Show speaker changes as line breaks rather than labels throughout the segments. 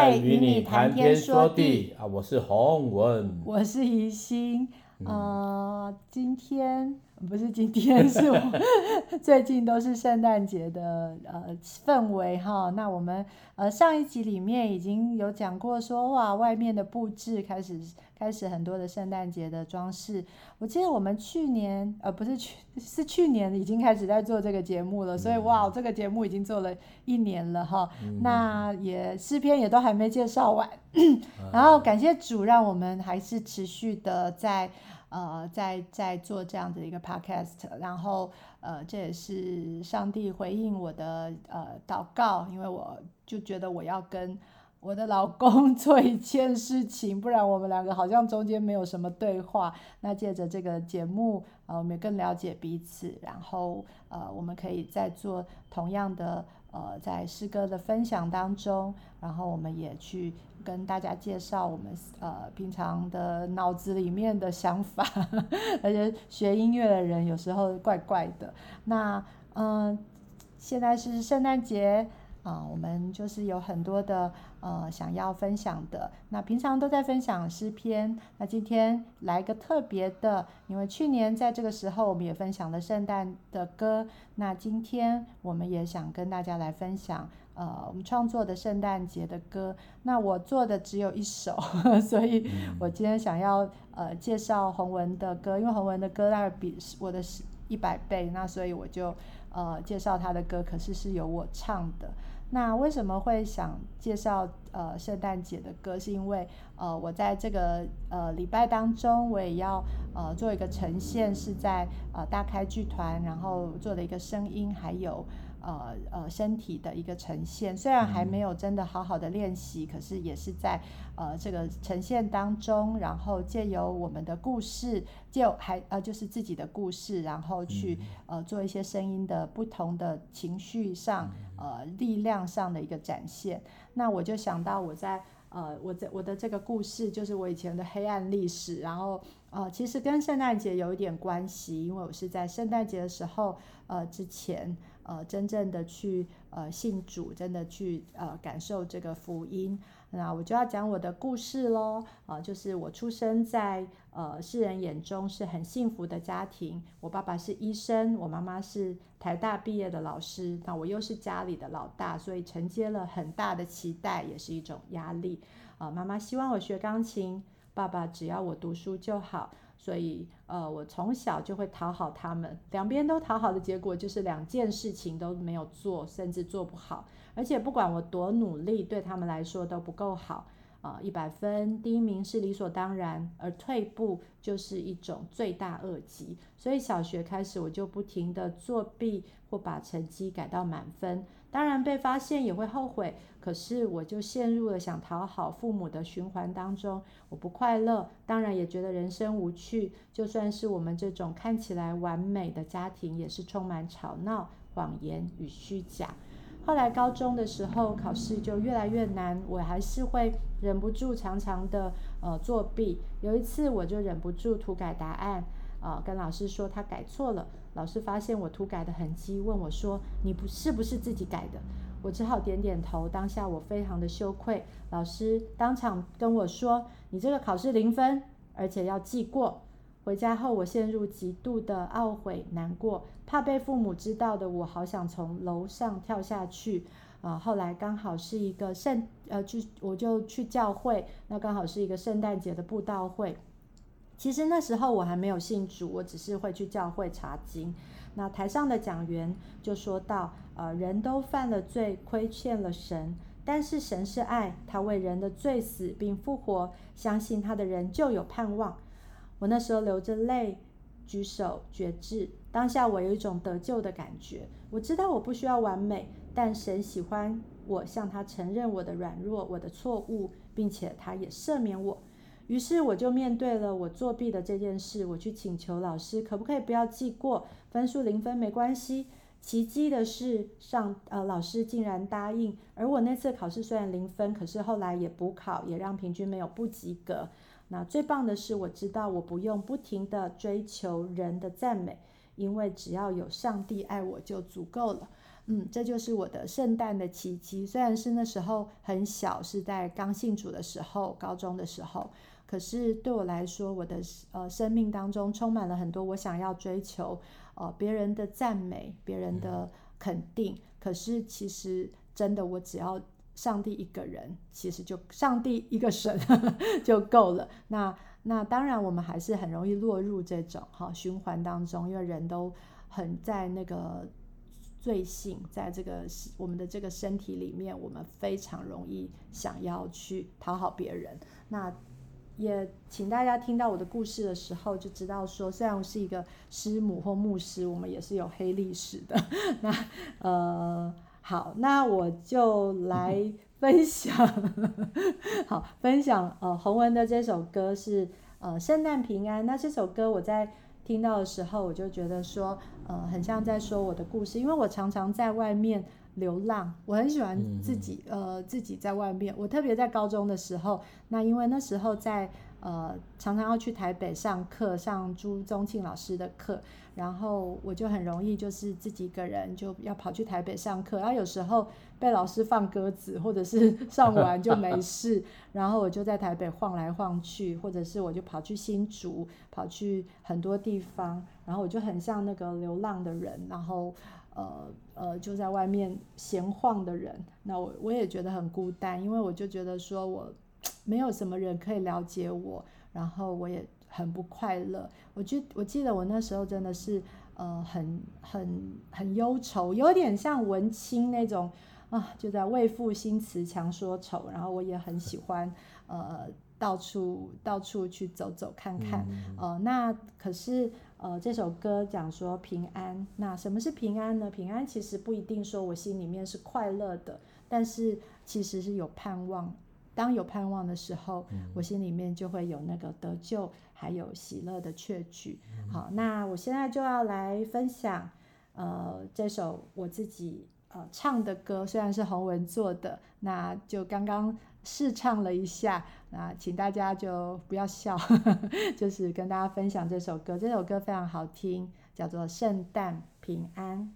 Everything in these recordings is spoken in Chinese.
爱与你谈天说地。啊，我是洪文，
我是宜兴，呃，今天。不是今天，是我 最近都是圣诞节的呃氛围哈。那我们呃上一集里面已经有讲过说哇，外面的布置开始开始很多的圣诞节的装饰。我记得我们去年呃不是去是去年已经开始在做这个节目了，所以哇，这个节目已经做了一年了哈。那也诗篇也都还没介绍完，然后感谢主，让我们还是持续的在。呃，在在做这样的一个 podcast，然后呃，这也是上帝回应我的呃祷告，因为我就觉得我要跟我的老公 做一件事情，不然我们两个好像中间没有什么对话。那借着这个节目，呃，我们也更了解彼此，然后呃，我们可以再做同样的呃，在诗歌的分享当中，然后我们也去。跟大家介绍我们呃平常的脑子里面的想法，而且学音乐的人有时候怪怪的。那嗯、现在是圣诞节啊、我们就是有很多的呃想要分享的。那平常都在分享诗篇，那今天来个特别的，因为去年在这个时候我们也分享了圣诞的歌，那今天我们也想跟大家来分享。呃，我们创作的圣诞节的歌，那我做的只有一首，所以我今天想要呃介绍洪文的歌，因为洪文的歌大概比我的是一百倍，那所以我就呃介绍他的歌，可是是由我唱的。那为什么会想介绍呃圣诞节的歌？是因为呃我在这个呃礼拜当中，我也要呃做一个呈现，是在呃大开剧团，然后做的一个声音，还有。呃呃，身体的一个呈现，虽然还没有真的好好的练习，嗯、可是也是在呃这个呈现当中，然后借由我们的故事，借还呃就是自己的故事，然后去呃做一些声音的不同的情绪上呃力量上的一个展现。那我就想到我在呃我在我的这个故事，就是我以前的黑暗历史，然后呃其实跟圣诞节有一点关系，因为我是在圣诞节的时候呃之前。呃，真正的去呃信主，真的去呃感受这个福音，那我就要讲我的故事喽。啊、呃，就是我出生在呃世人眼中是很幸福的家庭，我爸爸是医生，我妈妈是台大毕业的老师，那我又是家里的老大，所以承接了很大的期待，也是一种压力。啊、呃，妈妈希望我学钢琴，爸爸只要我读书就好。所以，呃，我从小就会讨好他们，两边都讨好的结果就是两件事情都没有做，甚至做不好，而且不管我多努力，对他们来说都不够好。啊，一百分第一名是理所当然，而退步就是一种罪大恶极。所以小学开始我就不停地作弊或把成绩改到满分，当然被发现也会后悔，可是我就陷入了想讨好父母的循环当中，我不快乐，当然也觉得人生无趣。就算是我们这种看起来完美的家庭，也是充满吵闹、谎言与虚假。后来高中的时候，考试就越来越难，我还是会忍不住常常的呃作弊。有一次我就忍不住涂改答案，呃，跟老师说他改错了。老师发现我涂改的痕迹，问我说：“你不是不是自己改的？”我只好点点头。当下我非常的羞愧，老师当场跟我说：“你这个考试零分，而且要记过。”回家后，我陷入极度的懊悔、难过，怕被父母知道的我，好想从楼上跳下去。啊、呃，后来刚好是一个圣，呃，就我就去教会，那刚好是一个圣诞节的布道会。其实那时候我还没有信主，我只是会去教会查经。那台上的讲员就说到，呃，人都犯了罪，亏欠了神，但是神是爱，他为人的罪死并复活，相信他的人就有盼望。我那时候流着泪，举手决志。当下我有一种得救的感觉。我知道我不需要完美，但神喜欢我向他承认我的软弱、我的错误，并且他也赦免我。于是我就面对了我作弊的这件事，我去请求老师，可不可以不要记过，分数零分没关系。奇迹的是上，呃老师竟然答应。而我那次考试虽然零分，可是后来也补考，也让平均没有不及格。那最棒的是，我知道我不用不停地追求人的赞美，因为只要有上帝爱我就足够了。嗯，这就是我的圣诞的奇迹。虽然是那时候很小，是在刚信主的时候，高中的时候，可是对我来说，我的呃生命当中充满了很多我想要追求，呃，别人的赞美，别人的肯定。可是其实真的，我只要上帝一个人，其实就上帝一个神 就够了。那那当然，我们还是很容易落入这种哈循环当中，因为人都很在那个。罪性在这个我们的这个身体里面，我们非常容易想要去讨好别人。那也请大家听到我的故事的时候，就知道说，虽然我是一个师母或牧师，我们也是有黑历史的。那呃，好，那我就来分享，好，分享呃洪文的这首歌是呃圣诞平安。那这首歌我在。听到的时候，我就觉得说，呃，很像在说我的故事，因为我常常在外面流浪，我很喜欢自己，呃，自己在外面。我特别在高中的时候，那因为那时候在。呃，常常要去台北上课，上朱宗庆老师的课，然后我就很容易就是自己一个人就要跑去台北上课，然后有时候被老师放鸽子，或者是 上完就没 事，然后我就在台北晃来晃去，或者是我就跑去新竹，跑去很多地方，然后我就很像那个流浪的人，然后呃呃就在外面闲晃的人，那我我也觉得很孤单，因为我就觉得说我。没有什么人可以了解我，然后我也很不快乐。我记我记得我那时候真的是呃很很很忧愁，有点像文青那种啊，就在为赋新词强说愁。然后我也很喜欢呃到处到处去走走看看。嗯、呃，那可是呃这首歌讲说平安，那什么是平安呢？平安其实不一定说我心里面是快乐的，但是其实是有盼望。当有盼望的时候，我心里面就会有那个得救，还有喜乐的确据。好，那我现在就要来分享，呃，这首我自己呃唱的歌，虽然是洪文做的，那就刚刚试唱了一下，那请大家就不要笑，就是跟大家分享这首歌。这首歌非常好听，叫做《圣诞平安》。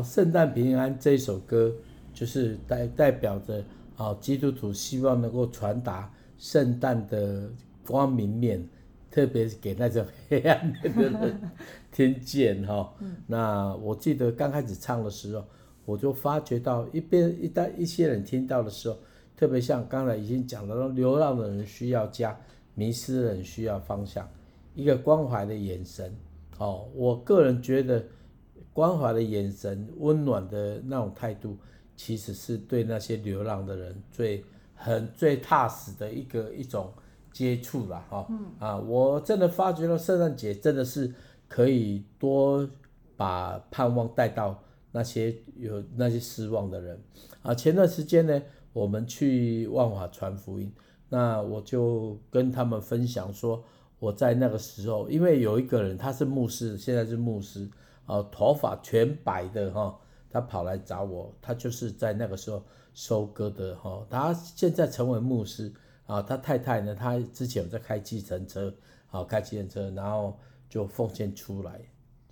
好，圣诞平安这一首歌就是代代表着啊，基督徒希望能够传达圣诞的光明面，特别是给那种黑暗面的人听见哈。那我记得刚开始唱的时候，我就发觉到一边一旦一些人听到的时候，特别像刚才已经讲了，流浪的人需要家，迷失的人需要方向，一个关怀的眼神。哦，我个人觉得。关怀的眼神，温暖的那种态度，其实是对那些流浪的人最很最踏实的一个一种接触了哈。嗯、啊，我真的发觉到圣诞节真的是可以多把盼望带到那些有那些失望的人。啊，前段时间呢，我们去万华传福音，那我就跟他们分享说，我在那个时候，因为有一个人他是牧师，现在是牧师。哦，头发全白的哈，他跑来找我，他就是在那个时候收割的哈。他现在成为牧师啊，他太太呢，他之前有在开计程车，啊，开计程车，然后就奉献出来。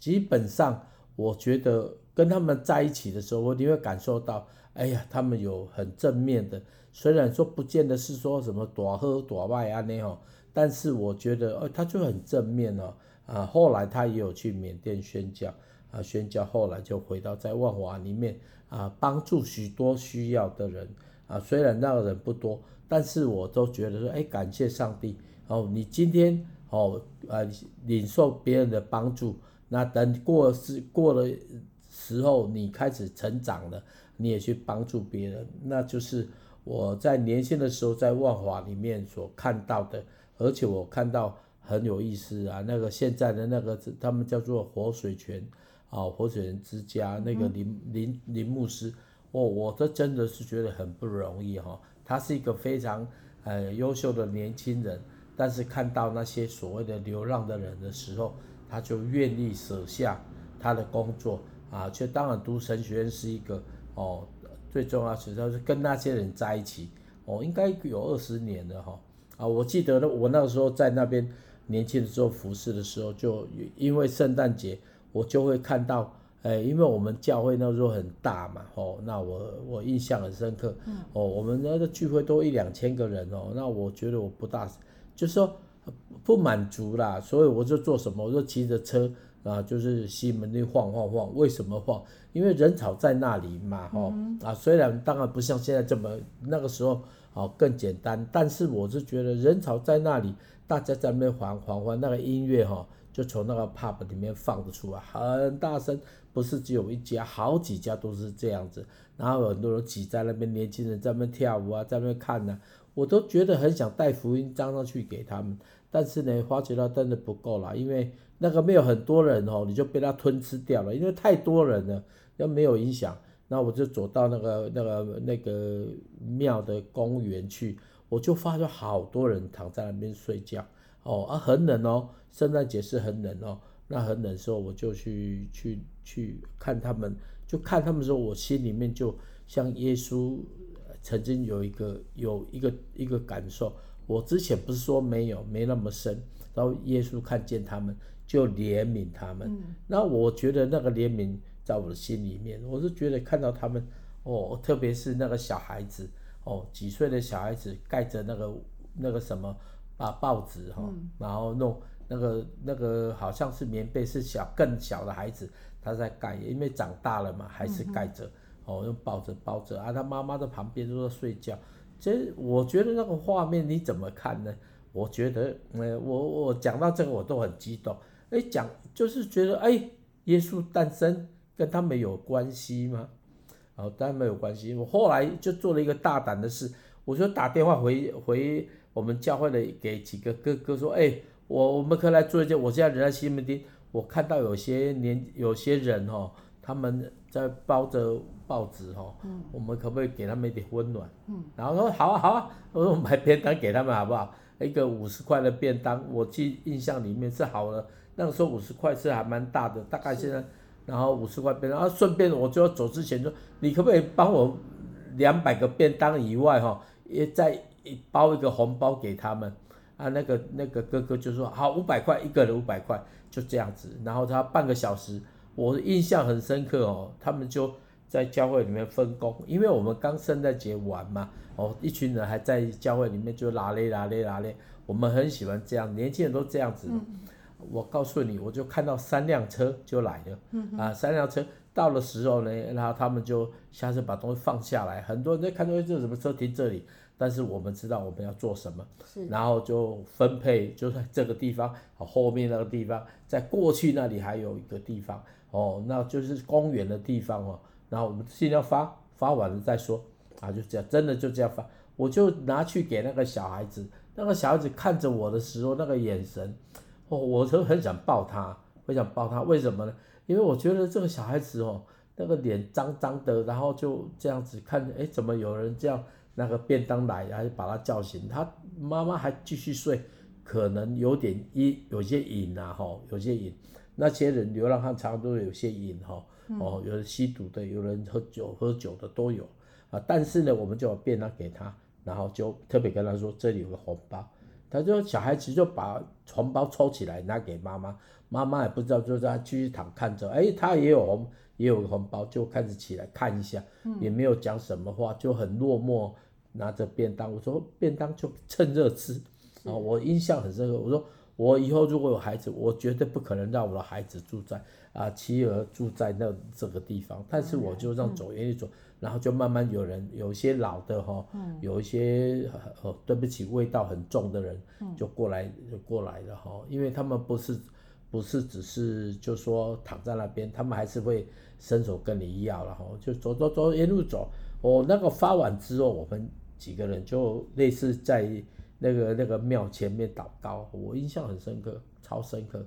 基本上，我觉得跟他们在一起的时候，我你会感受到，哎呀，他们有很正面的，虽然说不见得是说什么多喝多外啊那种，但是我觉得，哦，他就很正面哦。啊，后来他也有去缅甸宣教。啊，宣教后来就回到在万华里面啊，帮助许多需要的人啊。虽然那个人不多，但是我都觉得说，哎，感谢上帝哦，你今天哦，呃，领受别人的帮助，那等过是过了时候，你开始成长了，你也去帮助别人，那就是我在年轻的时候在万华里面所看到的，而且我看到很有意思啊，那个现在的那个他们叫做活水泉。啊，活水泉之家那个林林林牧师，哦，我这真的是觉得很不容易哈。他是一个非常呃优秀的年轻人，但是看到那些所谓的流浪的人的时候，他就愿意舍下他的工作啊，却当然读神学院是一个哦，最重要学校是跟那些人在一起哦，应该有二十年了哈。啊，我记得呢，我那个时候在那边年轻的时候服侍的时候，就因为圣诞节。我就会看到，哎，因为我们教会那时候很大嘛，哦，那我我印象很深刻，哦，我们那个聚会都一两千个人哦，那我觉得我不大，就是说不满足啦，所以我就做什么，我就骑着车啊，就是西门那晃晃晃，为什么晃？因为人潮在那里嘛，哦，啊，虽然当然不像现在这么那个时候哦更简单，但是我是觉得人潮在那里，大家在那边缓缓缓，那个音乐哈。就从那个 pub 里面放得出来，很大声，不是只有一家，好几家都是这样子。然后很多人挤在那边，年轻人在那边跳舞啊，在那边看呢、我都觉得很想带福音张上去给他们。但是呢，发觉到真的不够了，因为那个没有很多人哦，你就被他吞吃掉了，因为太多人了，又没有影响。那我就走到那个那个那个庙的公园去，我就发觉好多人躺在那边睡觉。哦啊，很冷哦，圣诞节是很冷哦。那很冷的时候，我就去去去看他们，就看他们的时候，我心里面就像耶稣曾经有一个有一个一个感受。我之前不是说没有没那么深，然后耶稣看见他们就怜悯他们。嗯、那我觉得那个怜悯在我的心里面，我是觉得看到他们哦，特别是那个小孩子哦，几岁的小孩子盖着那个那个什么。啊报纸哈，然后弄那个那个好像是棉被，是小更小的孩子他在盖，因为长大了嘛，还是盖着哦，用报纸包着啊。他妈妈在旁边都在睡觉。其实我觉得那个画面你怎么看呢？我觉得，呃，我我讲到这个我都很激动。哎，讲就是觉得哎，耶稣诞生跟他们有关系吗？哦，当然没有关系。我后来就做了一个大胆的事，我就打电话回回。我们教会的给几个哥哥说，哎，我我们可以来做一件。我现在人在西门町，我看到有些年有些人哦，他们在包着报纸哦，嗯，我们可不可以给他们一点温暖？嗯，然后说好啊好啊，我说我买便当给他们好不好？一个五十块的便当，我记印象里面是好了。那个时候五十块是还蛮大的，大概现在，然后五十块便当，然后顺便我就要走之前说，你可不可以帮我两百个便当以外哈，也再。包一个红包给他们，啊，那个那个哥哥就说好，五百块一个人五百块，就这样子。然后他半个小时，我印象很深刻哦，他们就在教会里面分工，因为我们刚圣诞节完嘛，哦，一群人还在教会里面就拉嘞拉嘞拉嘞，我们很喜欢这样，年轻人都这样子。我告诉你，我就看到三辆车就来了，嗯、啊，三辆车到的时候呢，然后他们就下车把东西放下来，很多人在看到这什么车停这里。但是我们知道我们要做什么，然后就分配，就在这个地方，后面那个地方，在过去那里还有一个地方，哦，那就是公园的地方哦。然后我们先要发，发完了再说，啊，就这样，真的就这样发。我就拿去给那个小孩子，那个小孩子看着我的时候，那个眼神，哦，我就很想抱他，很想抱他。为什么呢？因为我觉得这个小孩子哦，那个脸脏脏的，然后就这样子看，哎，怎么有人这样？那个便当来，还是把他叫醒，他妈妈还继续睡，可能有点瘾，有些瘾啊，吼，有些瘾。那些人流浪汉常常都有些瘾，吼，哦，有人吸毒的，有人喝酒喝酒的都有啊。但是呢，我们就把便当给他，然后就特别跟他说，这里有个红包，他就小孩子就把红包抽起来拿给妈妈，妈妈也不知道，就在继续躺看着，哎，他也有红，也有个红包，就开始起来看一下，也没有讲什么话，就很落寞。拿着便当，我说便当就趁热吃，啊，我印象很深刻。我说我以后如果有孩子，我绝对不可能让我的孩子住在啊妻儿住在那这个地方，但是我就让走远一走，嗯、然后就慢慢有人有一些老的哈，有一些呃对不起味道很重的人就过来就过来了哈，因为他们不是不是只是就说躺在那边，他们还是会伸手跟你要然后就走走走一路走。我那个发完之后，我们几个人就类似在那个那个庙前面祷告，我印象很深刻，超深刻。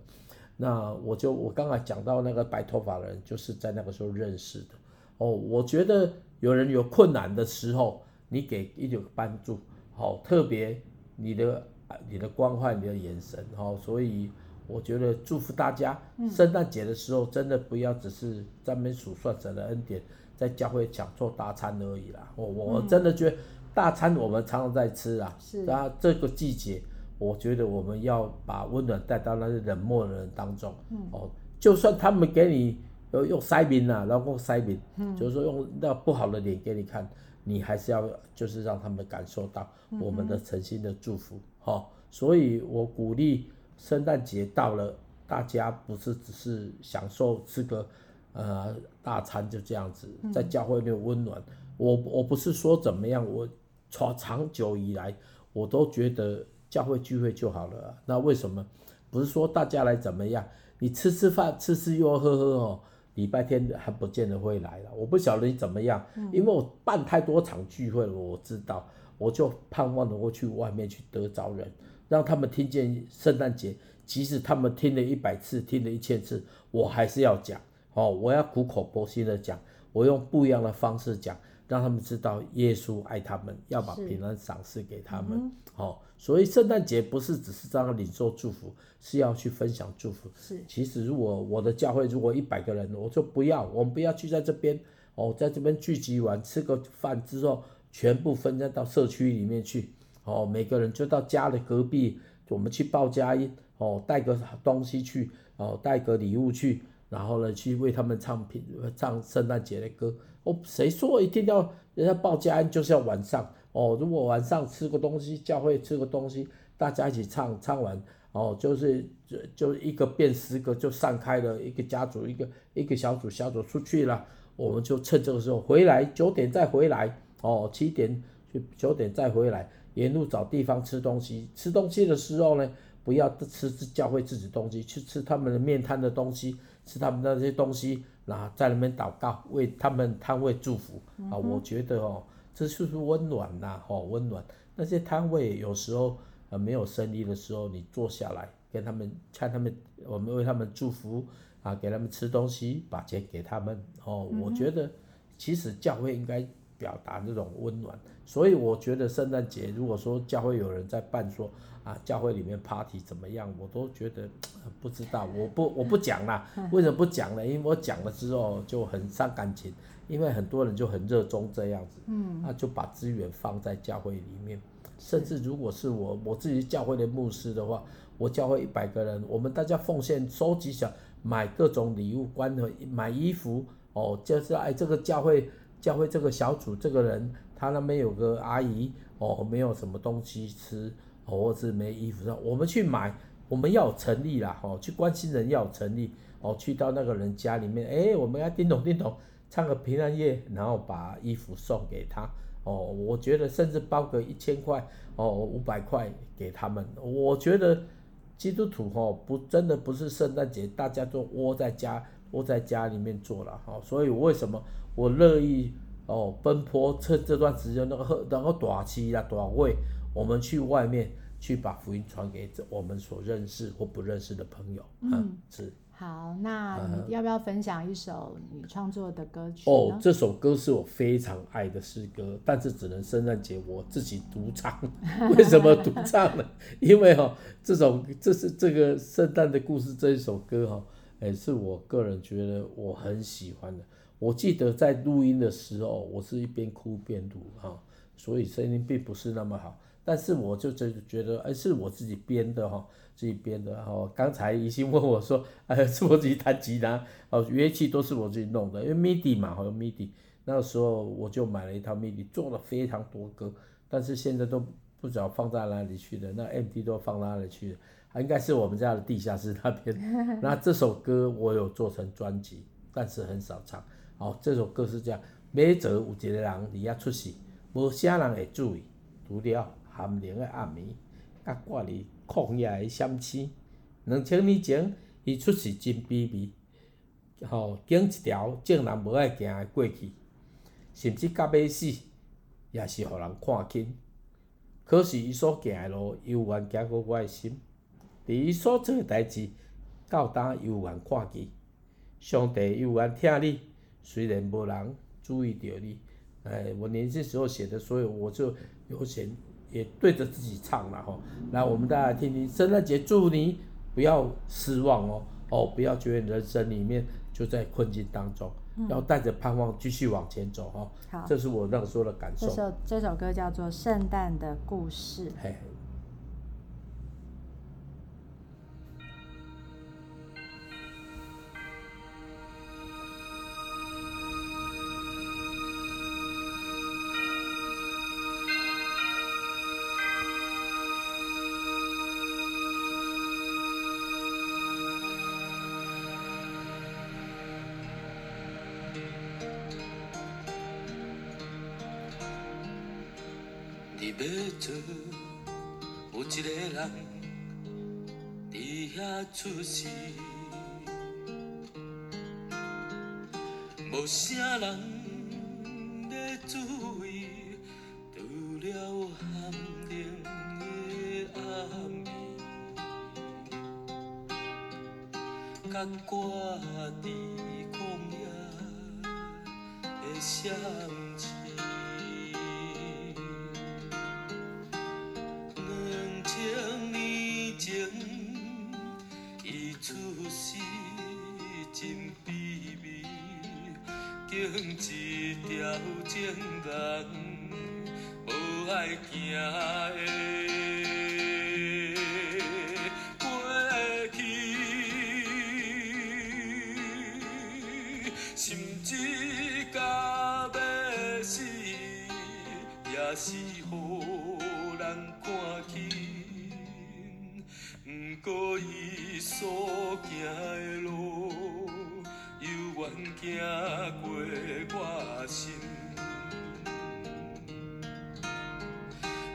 那我就我刚才讲到那个白头发的人，就是在那个时候认识的。哦，我觉得有人有困难的时候，你给一点帮助，好，特别你的你的关怀，你的眼神，哦，所以我觉得祝福大家，圣诞节的时候真的不要只是在那边数算神的恩典。在教会讲做大餐而已啦，我我真的觉得大餐我们常常在吃啊，是。啊，这个季节，我觉得我们要把温暖带到那些冷漠的人当中，嗯、哦，就算他们给你用用塞饼啊，然后塞饼，嗯、就是说用那不好的脸给你看，你还是要就是让他们感受到我们的诚心的祝福，哈、嗯哦，所以我鼓励圣诞节到了，大家不是只是享受吃个。呃，大餐就这样子，在教会里温暖。嗯、我我不是说怎么样，我长长久以来我都觉得教会聚会就好了、啊。那为什么？不是说大家来怎么样？你吃吃饭，吃吃又喝喝哦，礼拜天还不见得会来了。我不晓得你怎么样，嗯、因为我办太多场聚会了，我知道，我就盼望能够去外面去得着人，让他们听见圣诞节，即使他们听了一百次，听了一千次，我还是要讲。哦，我要苦口婆心的讲，我用不一样的方式讲，让他们知道耶稣爱他们，要把平安赏赐给他们。嗯、哦，所以圣诞节不是只是这样领受祝福，是要去分享祝福。是，其实如果我的教会如果一百个人，我就不要，我们不要聚在这边。哦，在这边聚集完吃个饭之后，全部分散到社区里面去。哦，每个人就到家的隔壁，我们去报佳音。哦，带个东西去，哦，带个礼物去。然后呢，去为他们唱品唱圣诞节的歌。哦，谁说一定要人家报佳音就是要晚上？哦，如果晚上吃个东西，教会吃个东西，大家一起唱，唱完哦，就是就就一个变十个就散开了，一个家族一个一个小组小组出去了，我们就趁这个时候回来，九点再回来，哦，七点去九点再回来，沿路找地方吃东西。吃东西的时候呢，不要吃教会自己东西，去吃他们的面摊的东西。吃他们那些东西，然后在那边祷告，为他们摊位祝福、啊！我觉得哦，这就是温暖呐、啊，哦，温暖。那些摊位有时候呃没有生意的时候，你坐下来跟他们看他们，我们为他们祝福啊，给他们吃东西，把钱给他们哦。嗯、我觉得其实教会应该表达这种温暖，所以我觉得圣诞节如果说教会有人在办说。啊，教会里面 party 怎么样？我都觉得不知道，我不我不讲啦。为什么不讲呢？因为我讲了之后就很伤感情，因为很多人就很热衷这样子，嗯，那就把资源放在教会里面。甚至如果是我我自己教会的牧师的话，我教会一百个人，我们大家奉献收集小买各种礼物，关的买衣服哦，就是哎这个教会教会这个小组这个人，他那边有个阿姨哦，没有什么东西吃，哦，或是没衣服，我们去买，我们要有诚意啦，哦，去关心人要有诚意，哦，去到那个人家里面，哎，我们要叮咚叮咚唱个平安夜，然后把衣服送给他。哦，我觉得甚至包个一千块哦，五百块给他们。我觉得基督徒哦，不真的不是圣诞节大家都窝在家窝在家里面做了哈，所以为什么我乐意哦奔波趁这段时间那个然后短期啊短位，我们去外面去把福音传给我们所认识或不认识的朋友，嗯，是。
好，那你要不要分享一首你创作的歌曲？
哦，这首歌是我非常爱的诗歌，但是只能圣诞节我自己独唱。为什么独唱呢？因为哈、哦，这首这是这个圣诞的故事这一首歌哈、哦，也是我个人觉得我很喜欢的。我记得在录音的时候，我是一边哭边录哈，所以声音并不是那么好。但是我就真觉得，哎，是我自己编的哈，自己编的哈。刚才怡兴问我说，哎，是我自己弹吉他，哦，乐器都是我自己弄的，因为 MIDI 嘛，好像 MIDI。那个时候我就买了一套 MIDI，做了非常多歌，但是现在都不知道放在哪里去了，那 MD 都放哪里去了？应该是我们家的地下室那边。那这首歌我有做成专辑，但是很少唱。哦，这首歌是这样：每做有一个人你要出世，无啥人会注意，除了。寒冷的暗暝，甲挂伫旷野的山青。两千年前，伊出世真卑微，吼，经一条正人无爱行的过去，甚至到尾死，也是互人看轻。可是伊所行的路，犹原行过我的心。伫伊所做的代志，到今犹原看见。上帝犹原疼你，虽然无人注意到你。哎，我年轻时候写的，所以我就有写。也对着自己唱了哈，来，我们大家听听。圣诞节祝你不要失望哦，哦，不要觉得人生里面就在困境当中，嗯、要带着盼望继续往前走哈。好，这是我那个时候的感受。
这首这首歌叫做《圣诞的故事》。嘿。
要做有一个人伫遐出世，无啥人咧注意，除了寒冷的暗暝，甲挂伫旷野的双行过我心，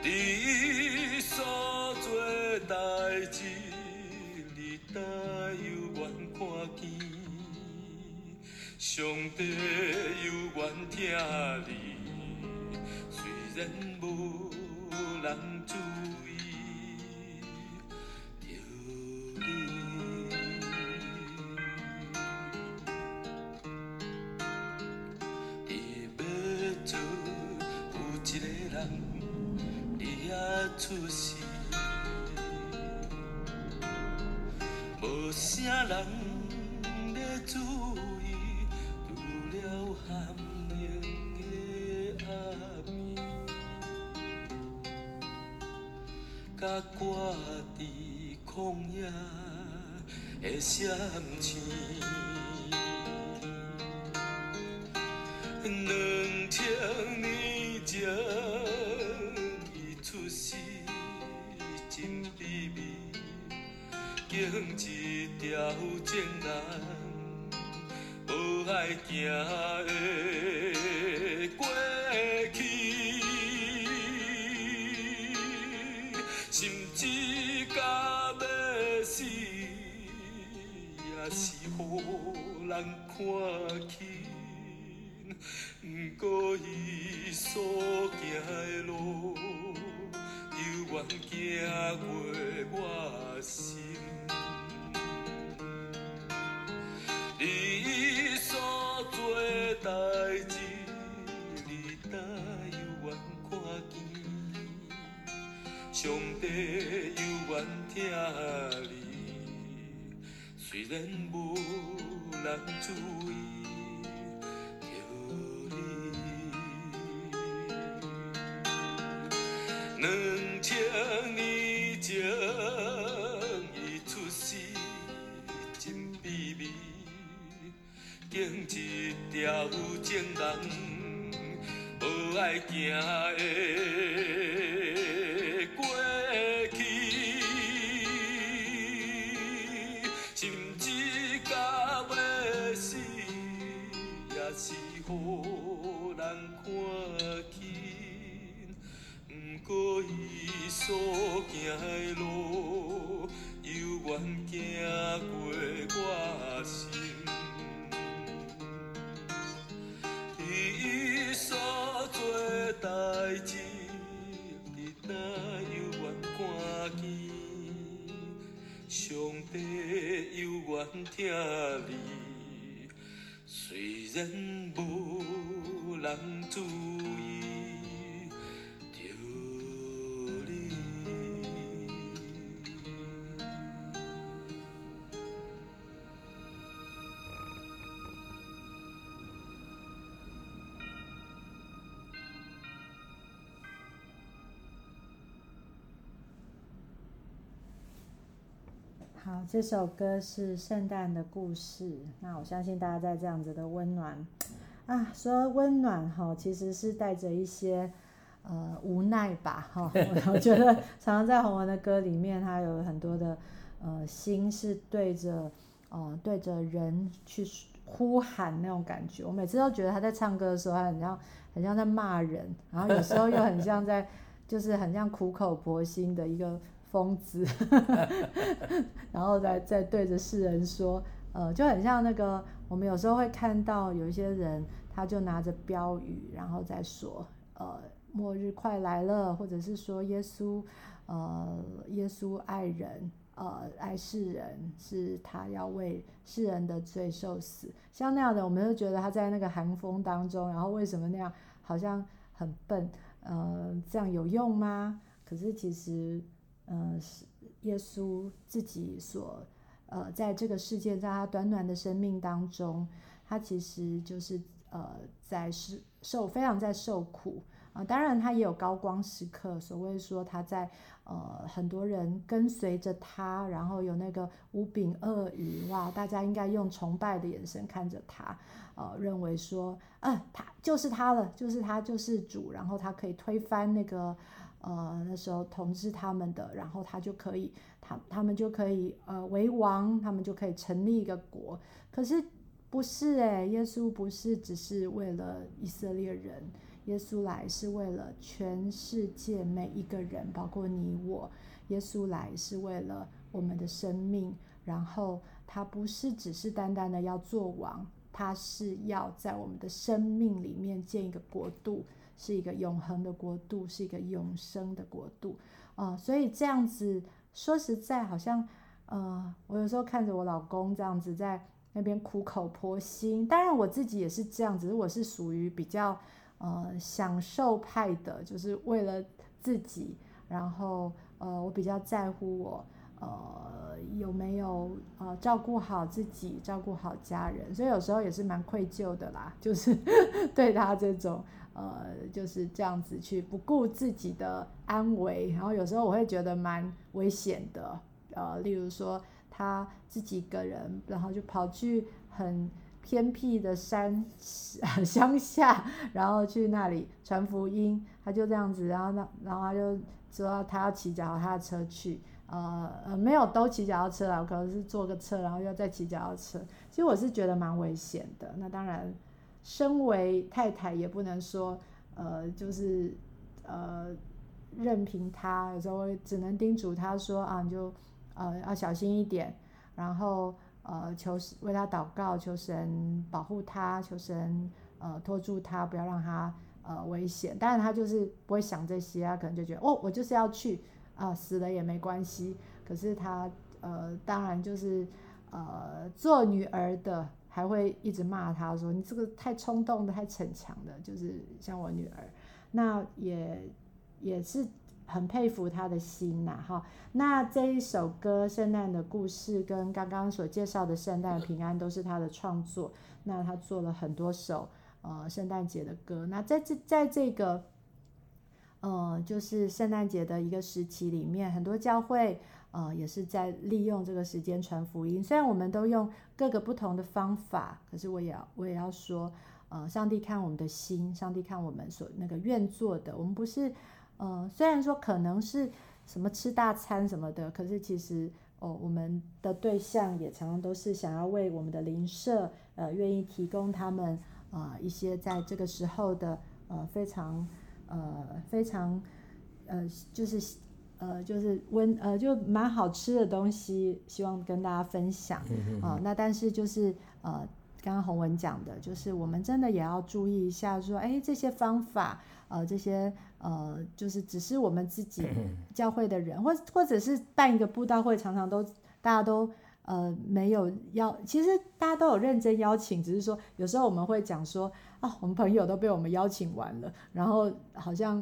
你所做代志，你若犹原看见，上帝犹原疼你，虽然的闪星。两千年前，伊出世真美味，经一条情人无爱行的看轻。不过伊所行的路，犹原行过我心。你所做代志，你哪犹原看见？上帝犹原疼你，虽然无人注意。两千年前，伊出世真美味，经一条情人无爱行的过伊所行的路，犹原行过我心。伊所做代志，你哪犹原看见？上帝犹原疼你，虽然无人注
好，这首歌是圣诞的故事。那我相信大家在这样子的温暖啊，说温暖哈，其实是带着一些呃无奈吧哈。我觉得常常在洪文的歌里面，他有很多的呃心是对着呃对着人去呼喊那种感觉。我每次都觉得他在唱歌的时候，他很像很像在骂人，然后有时候又很像在就是很像苦口婆心的一个。疯子，然后再再对着世人说，呃，就很像那个，我们有时候会看到有一些人，他就拿着标语，然后再说，呃，末日快来了，或者是说耶稣，呃，耶稣爱人，呃，爱世人，是他要为世人的罪受死，像那样的，我们就觉得他在那个寒风当中，然后为什么那样，好像很笨，呃，这样有用吗？可是其实。呃，是耶稣自己所，呃，在这个世界，在他短短的生命当中，他其实就是呃，在是受非常在受苦啊，呃。当然，他也有高光时刻，所谓说他在呃很多人跟随着他，然后有那个五饼二鱼哇，大家应该用崇拜的眼神看着他，呃，认为说，啊，呃，他就是他了，就是他就是主，然后他可以推翻那个。呃，那时候统治他们的，然后他就可以，他他们就可以呃为王，他们就可以成立一个国。可是不是诶，耶稣不是只是为了以色列人，耶稣来是为了全世界每一个人，包括你我。耶稣来是为了我们的生命，然后他不是只是单单的要做王，他是要在我们的生命里面建一个国度。是一个永恒的国度，是一个永生的国度。啊、所以这样子说实在，好像呃，我有时候看着我老公这样子在那边苦口婆心，当然我自己也是这样子，我是属于比较呃享受派的，就是为了自己，然后呃，我比较在乎我呃有没有呃照顾好自己，照顾好家人，所以有时候也是蛮愧疚的啦，就是 对他这种。呃，就是这样子去不顾自己的安危，然后有时候我会觉得蛮危险的。呃，例如说他自己一个人，然后就跑去很偏僻的山乡下，然后去那里传福音。他就这样子，然后呢然后他就说他要骑脚踏车去，呃呃没有都骑脚踏车啊，可能是坐个车，然后又再骑脚踏车。其实我是觉得蛮危险的。那当然，身为太太也不能说呃就是呃。任凭他，有时候只能叮嘱他说啊，你就呃要小心一点，然后呃求为他祷告，求神保护他，求神呃托住他，不要让他呃危险。当然他就是不会想这些，啊可能就觉得哦，我就是要去啊，死了也没关系。可是他呃当然就是呃做女儿的还会一直骂他说，你这个太冲动的，太逞强的，就是像我女儿，那也。也是很佩服他的心呐，哈。那这一首歌《圣诞的故事》跟刚刚所介绍的《圣诞平安》都是他的创作。那他做了很多首呃圣诞节的歌。那在这在这个呃就是圣诞节的一个时期里面，很多教会呃也是在利用这个时间传福音。虽然我们都用各个不同的方法，可是我也我也要说，呃，上帝看我们的心，上帝看我们所那个愿做的，我们不是。呃，虽然说可能是什么吃大餐什么的，可是其实哦，我们的对象也常常都是想要为我们的邻舍，呃，愿意提供他们、呃、一些在这个时候的呃非常呃非常呃就是呃就是温呃就蛮好吃的东西，希望跟大家分享啊、嗯呃。那但是就是呃，刚刚洪文讲的，就是我们真的也要注意一下说，说哎这些方法。呃，这些呃，就是只是我们自己教会的人，或或者是办一个布道会，常常都大家都呃没有邀，其实大家都有认真邀请，只是说有时候我们会讲说啊，我们朋友都被我们邀请完了，然后好像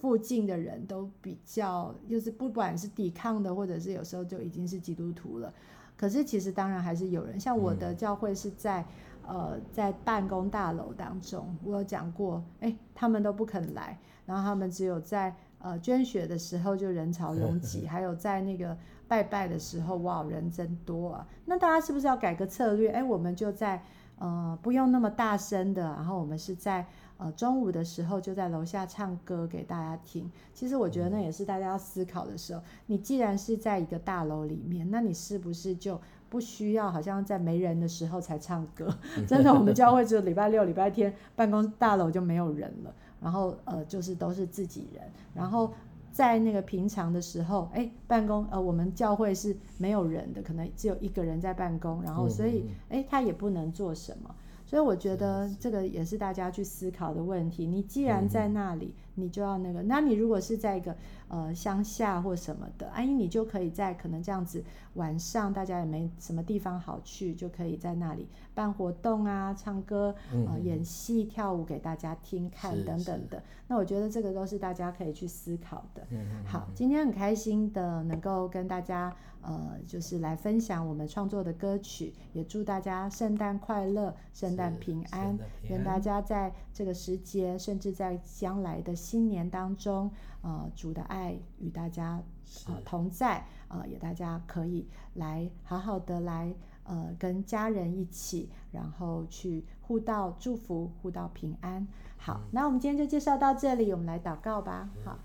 附近的人都比较就是不管是抵抗的，或者是有时候就已经是基督徒了，可是其实当然还是有人，像我的教会是在。呃，在办公大楼当中，我有讲过，哎，他们都不肯来，然后他们只有在呃捐血的时候就人潮拥挤，还有在那个拜拜的时候，哇，人真多啊！那大家是不是要改个策略？哎，我们就在呃不用那么大声的，然后我们是在呃中午的时候就在楼下唱歌给大家听。其实我觉得那也是大家要思考的时候。你既然是在一个大楼里面，那你是不是就？不需要，好像在没人的时候才唱歌。真的，我们教会只有礼拜六、礼拜天，办公大楼就没有人了。然后呃，就是都是自己人。然后在那个平常的时候，哎，办公呃，我们教会是没有人的，可能只有一个人在办公。然后所以，哎，他也不能做什么。所以我觉得这个也是大家去思考的问题。你既然在那里。你就要那个，那你如果是在一个呃乡下或什么的，哎，你就可以在可能这样子晚上大家也没什么地方好去，就可以在那里办活动啊，唱歌、呃、演戏、跳舞给大家听看等等的。那我觉得这个都是大家可以去思考的。好，今天很开心的能够跟大家呃就是来分享我们创作的歌曲，也祝大家圣诞快乐，圣诞平安，愿大家在这个时节，甚至在将来的。新年当中，呃，主的爱与大家呃同在，呃，也大家可以来好好的来呃跟家人一起，然后去互道祝福，互道平安。好，嗯、那我们今天就介绍到这里，我们来祷告吧。好，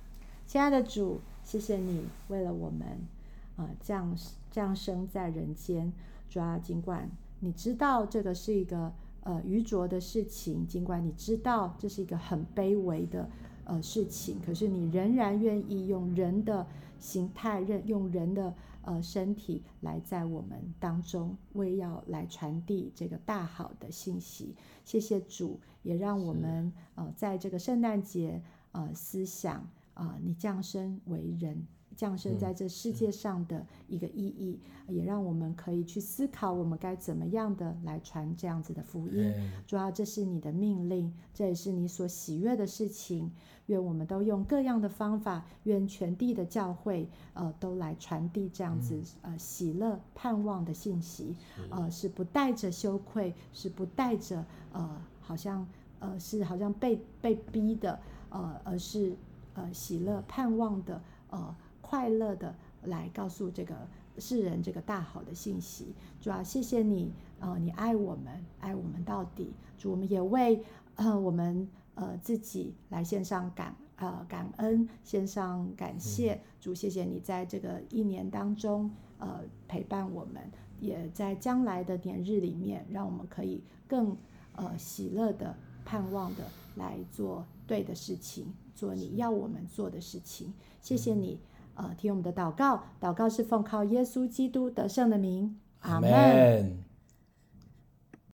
亲爱的主，谢谢你为了我们，呃，降降生在人间。主啊，尽管你知道这个是一个呃愚拙的事情，尽管你知道这是一个很卑微的。呃，事情，可是你仍然愿意用人的形态，认用人的呃身体来在我们当中，为要来传递这个大好的信息。谢谢主，也让我们呃在这个圣诞节呃思想啊、呃，你降生为人。降生在这世界上的一个意义，嗯、也让我们可以去思考，我们该怎么样的来传这样子的福音。嗯、主要这是你的命令，这也是你所喜悦的事情。愿我们都用各样的方法，愿全地的教会呃都来传递这样子、嗯、呃喜乐盼望的信息。呃，是不带着羞愧，是不带着呃好像呃是好像被被逼的呃，而是呃喜乐盼望的呃。快乐的来告诉这个世人这个大好的信息。主啊，谢谢你，呃，你爱我们，爱我们到底。主，我们也为呃我们呃自己来献上感呃感恩，献上感谢。嗯、主，谢谢你在这个一年当中呃陪伴我们，也在将来的年日里面，让我们可以更呃喜乐的、盼望的来做对的事情，做你要我们做的事情。谢谢你，呃，听我们的祷告，祷告是奉靠耶稣基督得胜的名，阿门。